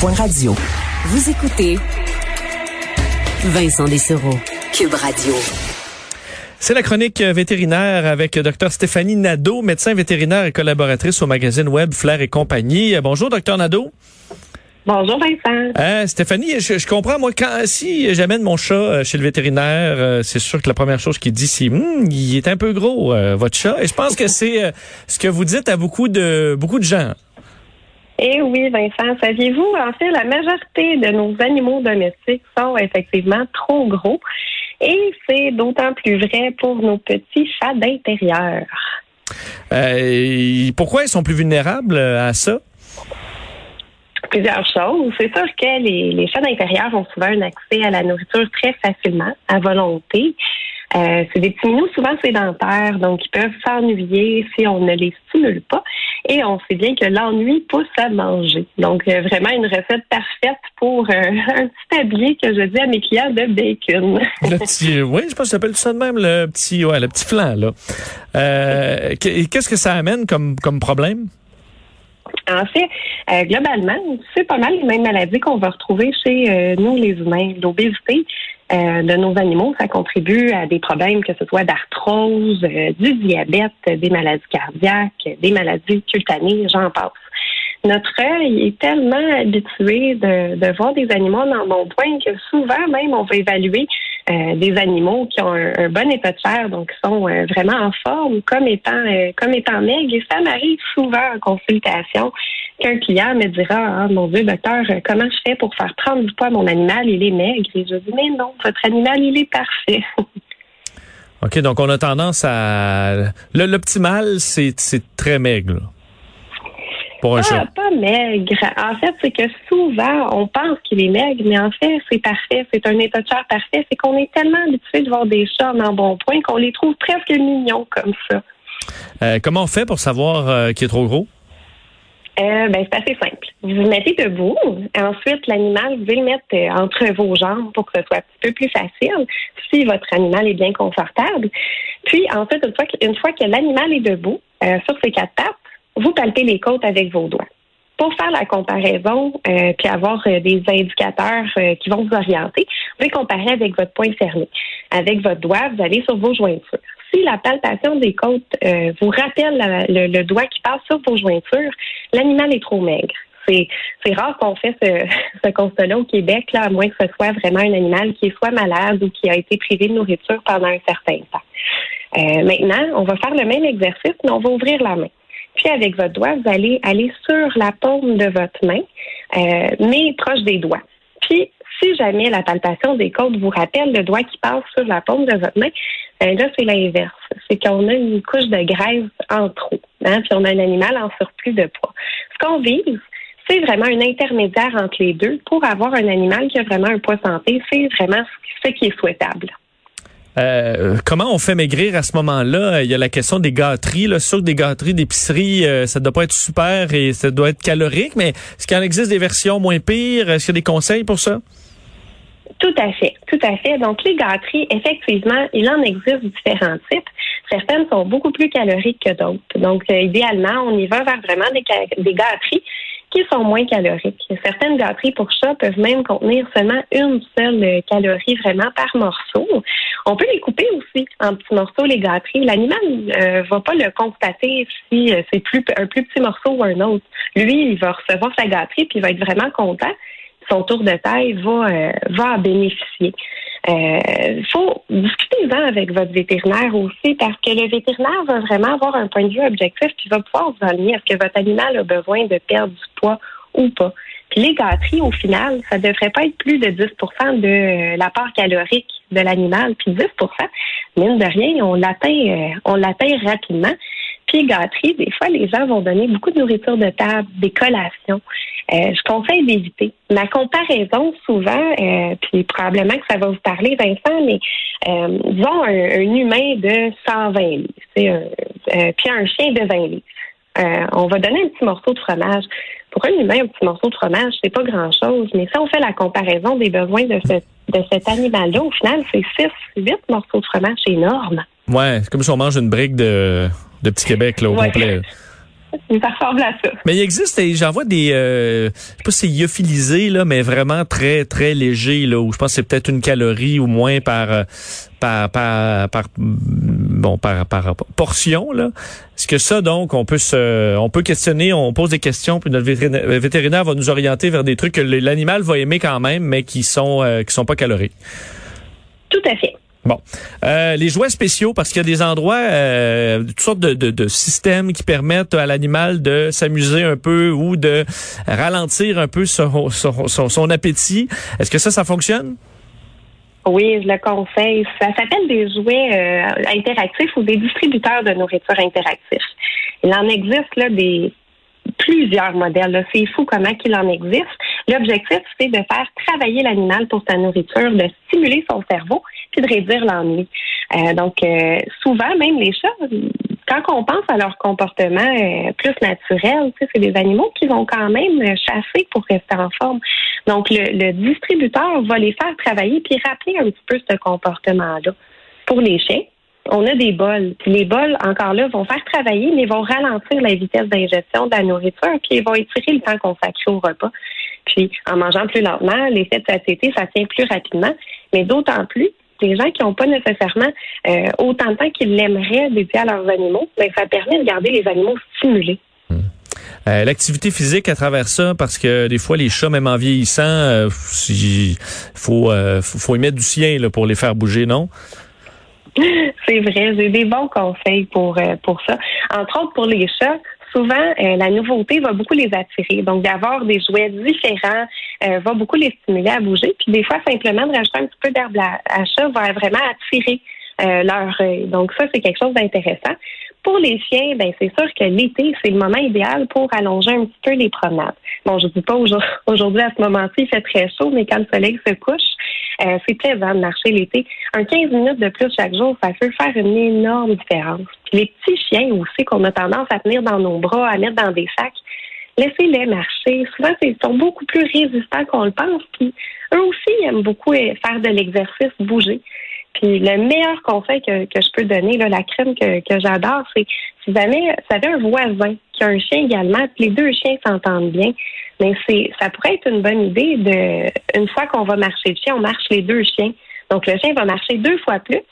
Point Radio. Vous écoutez Vincent Dessereau, Cube Radio. C'est la chronique vétérinaire avec Dr Stéphanie Nadeau, médecin vétérinaire et collaboratrice au magazine web Flair et compagnie. Bonjour, Dr Nadeau. Bonjour Vincent. Euh, Stéphanie, je, comprends, moi, quand si j'amène mon chat euh, chez le vétérinaire, euh, c'est sûr que la première chose qu'il dit, c'est hum, il est un peu gros, votre chat. Et je pense que c'est ce que vous dites à beaucoup de beaucoup de gens. Eh oui, Vincent, saviez-vous, en fait, la majorité de nos animaux domestiques sont effectivement trop gros. Et c'est d'autant plus vrai pour nos petits chats d'intérieur. Euh, pourquoi ils sont plus vulnérables à ça? Plusieurs choses. C'est sûr que les, les chats d'intérieur ont souvent un accès à la nourriture très facilement, à volonté. Euh, c'est des petits minous souvent sédentaires, donc ils peuvent s'ennuyer si on ne les stimule pas. Et on sait bien que l'ennui pousse à manger. Donc, euh, vraiment une recette parfaite pour euh, un petit tablier que je dis à mes clients de bacon. le petit, oui, je pense que ça s'appelle ça de même, le petit, ouais, le petit flan, là. Qu'est-ce que ça amène comme, comme problème? En fait, globalement, c'est pas mal les mêmes maladies qu'on va retrouver chez nous, les humains. L'obésité, euh, de nos animaux, ça contribue à des problèmes, que ce soit d'arthrose, euh, du diabète, des maladies cardiaques, des maladies cutanées, j'en passe. Notre œil est tellement habitué de, de voir des animaux dans bon point que souvent même on va évaluer euh, des animaux qui ont un, bon état de chair, donc qui sont vraiment en forme, comme étant comme étant maigres. Et ça m'arrive souvent en consultation qu'un client me dira ah, Mon Dieu, docteur, comment je fais pour faire prendre du poids à mon animal? Il est maigre. Et je dis Mais non, votre animal, il est parfait. OK, donc on a tendance à. L'optimal, c'est très maigre. Pour un ah, Pas maigre. En fait, c'est que souvent, on pense qu'il est maigre, mais en fait, c'est parfait. C'est un état de chair parfait. C'est qu'on est tellement habitué de voir des chats en bon point qu'on les trouve presque mignons comme ça. Euh, comment on fait pour savoir euh, qu'il est trop gros? Euh, ben, c'est assez simple. Vous vous mettez debout. Ensuite, l'animal, vous le mettre euh, entre vos jambes pour que ce soit un petit peu plus facile si votre animal est bien confortable. Puis, ensuite, une fois que, une fois que l'animal est debout euh, sur ses quatre pattes, vous palpez les côtes avec vos doigts. Pour faire la comparaison, euh, puis avoir des indicateurs qui vont vous orienter, vous pouvez comparer avec votre poing fermé. Avec votre doigt, vous allez sur vos jointures si la palpation des côtes euh, vous rappelle le, doigt qui passe sur vos jointures, l'animal est trop maigre. C'est, rare qu'on fait ce, ce constat-là au Québec, là, à moins que ce soit vraiment un animal qui soit malade ou qui a été privé de nourriture pendant un certain temps. Euh, maintenant, on va faire le même exercice, mais on va ouvrir la main. Puis avec votre doigt, vous allez aller sur la paume de votre main, euh, mais proche des doigts. Puis si jamais la palpation des côtes vous rappelle le doigt qui passe sur la paume de votre main, ben là, c'est l'inverse. C'est qu'on a une couche de graisse en trop, hein, puis on a un animal en surplus de poids. Ce qu'on vise, c'est vraiment un intermédiaire entre les deux pour avoir un animal qui a vraiment un poids santé. C'est vraiment ce qui est souhaitable. Euh, comment on fait maigrir à ce moment-là? Il y a la question des gâteries. Là. Que des gâteries d'épicerie, euh, ça doit pas être super et ça doit être calorique, mais est-ce qu'il en existe des versions moins pires? Est-ce qu'il y a des conseils pour ça? Tout à fait, tout à fait. Donc, les gâteries, effectivement, il en existe différents types. Certaines sont beaucoup plus caloriques que d'autres. Donc, euh, idéalement, on y va vers vraiment des, des gâteries sont moins caloriques. Certaines gâteries pour chat peuvent même contenir seulement une seule calorie vraiment par morceau. On peut les couper aussi en petits morceaux, les gâteries. L'animal ne euh, va pas le constater si euh, c'est plus, un plus petit morceau ou un autre. Lui, il va recevoir sa gâterie puis il va être vraiment content son tour de taille va, euh, va en bénéficier. Il faut discuter-en avec votre vétérinaire aussi parce que le vétérinaire va vraiment avoir un point de vue objectif puis va pouvoir vous aligner. Est-ce que votre animal a besoin de perdre du ou pas? Puis les gâteries, au final, ça devrait pas être plus de 10% de euh, la part calorique de l'animal. Puis 10 mine de rien, on l'atteint, on l'atteint rapidement. Puis gâteries, des fois, les gens vont donner beaucoup de nourriture de table, des collations. Euh, je conseille d'éviter. Ma comparaison, souvent, euh, puis probablement que ça va vous parler, Vincent, mais euh, disons un, humain de 120 livres, puis un chien de 20 livres. On va donner un petit morceau de fromage. Pour un humain, un petit morceau de fromage, c'est pas grand-chose. Mais si on fait la comparaison des besoins de, de cet animal-là, au final, c'est 6, 8 morceaux de fromage, c'est énorme. Ouais, c'est comme si on mange une brique de, de Petit Québec là, au complet. ça ressemble à ça. Mais il existe, j'en vois des, euh, je sais pas si c'est lyophilisé, là, mais vraiment très, très léger, là, où je pense que c'est peut-être une calorie ou moins par, euh, par, par, par bon, par, par portion, là. Est-ce que ça, donc, on peut se, on peut questionner, on pose des questions, puis notre vétérinaire va nous orienter vers des trucs que l'animal va aimer quand même, mais qui sont, euh, qui sont pas caloriques. Tout à fait. Bon, euh, les jouets spéciaux, parce qu'il y a des endroits, euh, toutes sortes de, de, de, systèmes qui permettent à l'animal de s'amuser un peu ou de ralentir un peu son, son, son, appétit. Est-ce que ça, ça fonctionne? Oui, je le conseille. Ça s'appelle des jouets euh, interactifs ou des distributeurs de nourriture interactifs. Il en existe là des plusieurs modèles. C'est fou comment il en existe. L'objectif, c'est de faire travailler l'animal pour sa nourriture, de stimuler son cerveau de réduire l'ennui. Euh, donc, euh, souvent, même les chats, quand on pense à leur comportement euh, plus naturel, c'est des animaux qui vont quand même chasser pour rester en forme. Donc, le, distributeur va les faire travailler puis rappeler un petit peu ce comportement-là. Pour les chiens, on a des bols. Puis les bols, encore là, vont faire travailler, mais vont ralentir la vitesse d'ingestion de la nourriture, puis ils vont étirer le temps consacré au repas. Puis en mangeant plus lentement, l'effet de satiété, ça tient plus rapidement, mais d'autant plus des gens qui n'ont pas nécessairement euh, autant de temps qu'ils l'aimeraient dédié à leurs animaux, mais ça permet de garder les animaux stimulés. Hmm. Euh, l'activité physique à travers ça, parce que des fois les chats, même en vieillissant, il euh, faut, faut, y mettre du sien là, pour les faire bouger, non? C'est vrai, j'ai des bons conseils pour pour ça. Entre autres pour les chats, souvent, euh, la nouveauté va beaucoup les attirer. Donc, d'avoir des jouets différents euh, va beaucoup les stimuler à bouger. Puis, des fois, simplement de rajouter un petit peu d'herbe à chat va vraiment attirer euh, leur œil. Donc, ça, c'est quelque chose d'intéressant. Pour les chiens, ben c'est sûr que l'été, c'est le moment idéal pour allonger un petit peu les promenades. Bon, je dis pas aujourd'hui à ce moment-ci, il fait très chaud, mais quand le soleil se couche, euh, c'est plaisant de marcher l'été. Un 15 minutes de plus chaque jour, ça peut faire une énorme différence. les petits chiens aussi qu'on a tendance à tenir dans nos bras, à mettre dans des sacs, laissez-les marcher. Souvent, ils sont beaucoup plus résistants qu'on le pense. Puis eux aussi aiment beaucoup euh, faire de l'exercice, bouger. Puis le meilleur conseil que, que je peux donner, là, la crème que, que j'adore, c'est si jamais vous avez un voisin qui a un chien également, puis les deux chiens s'entendent bien, mais c'est ça pourrait être une bonne idée de une fois qu'on va marcher le chien, on marche les deux chiens. Donc le chien va marcher deux fois plus.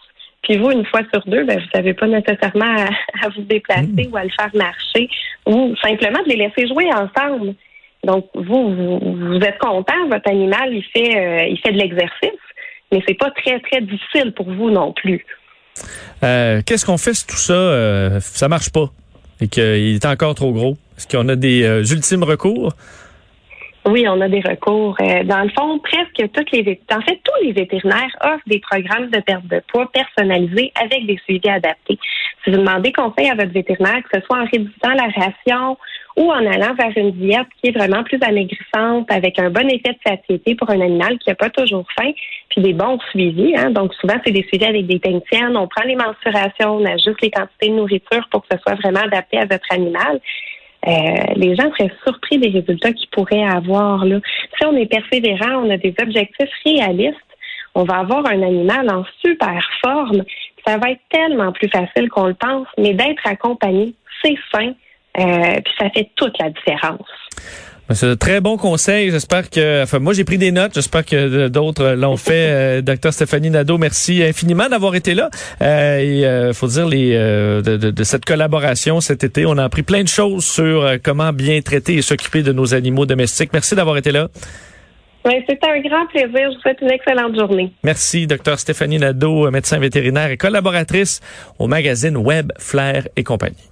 Puis vous, une fois sur deux, ben, vous n'avez pas nécessairement à, vous déplacer ou à le faire marcher ou simplement de les laisser jouer ensemble. Donc vous, vous, êtes content, votre animal il fait euh, il fait de l'exercice mais c'est pas très, très difficile pour vous non plus. Euh, qu'est-ce qu'on fait si tout ça, euh, ça marche pas et qu'il est encore trop gros? Est-ce qu'on a des euh, ultimes recours? Oui, on a des recours. Euh, dans le fond, presque toutes les en fait tous les vétérinaires offrent des programmes de perte de poids personnalisés avec des suivis adaptés. Si vous demandez conseil à votre vétérinaire, que ce soit en réduisant la ration ou en allant vers une diète qui est vraiment plus amaigrissante avec un bon effet de satiété pour un animal qui n'a pas toujours faim, puis des bons suivis. Hein. Donc souvent, c'est des suivis avec des techniciennes. On prend les mensurations, on ajuste les quantités de nourriture pour que ce soit vraiment adapté à votre animal. Euh, les gens seraient surpris des résultats qu'ils pourraient avoir. Là. Si on est persévérant, on a des objectifs réalistes, on va avoir un animal en super forme. Ça va être tellement plus facile qu'on le pense, mais d'être accompagné, c'est sain, euh, puis ça fait toute la différence. Ben, c'est un très bon conseil. J'espère que, enfin, moi j'ai pris des notes. J'espère que d'autres l'ont fait. Euh, docteur Stéphanie Nadeau, merci infiniment d'avoir été là. Euh, et euh, faut dire les de, de, cette collaboration cet été, on a appris plein de choses sur comment bien traiter et s'occuper de nos animaux domestiques. Merci d'avoir été là. Oui, c'était un grand plaisir. Je vous souhaite une excellente journée. Merci, docteur Stéphanie Nadeau, médecin vétérinaire et collaboratrice au magazine Web Flair et compagnie.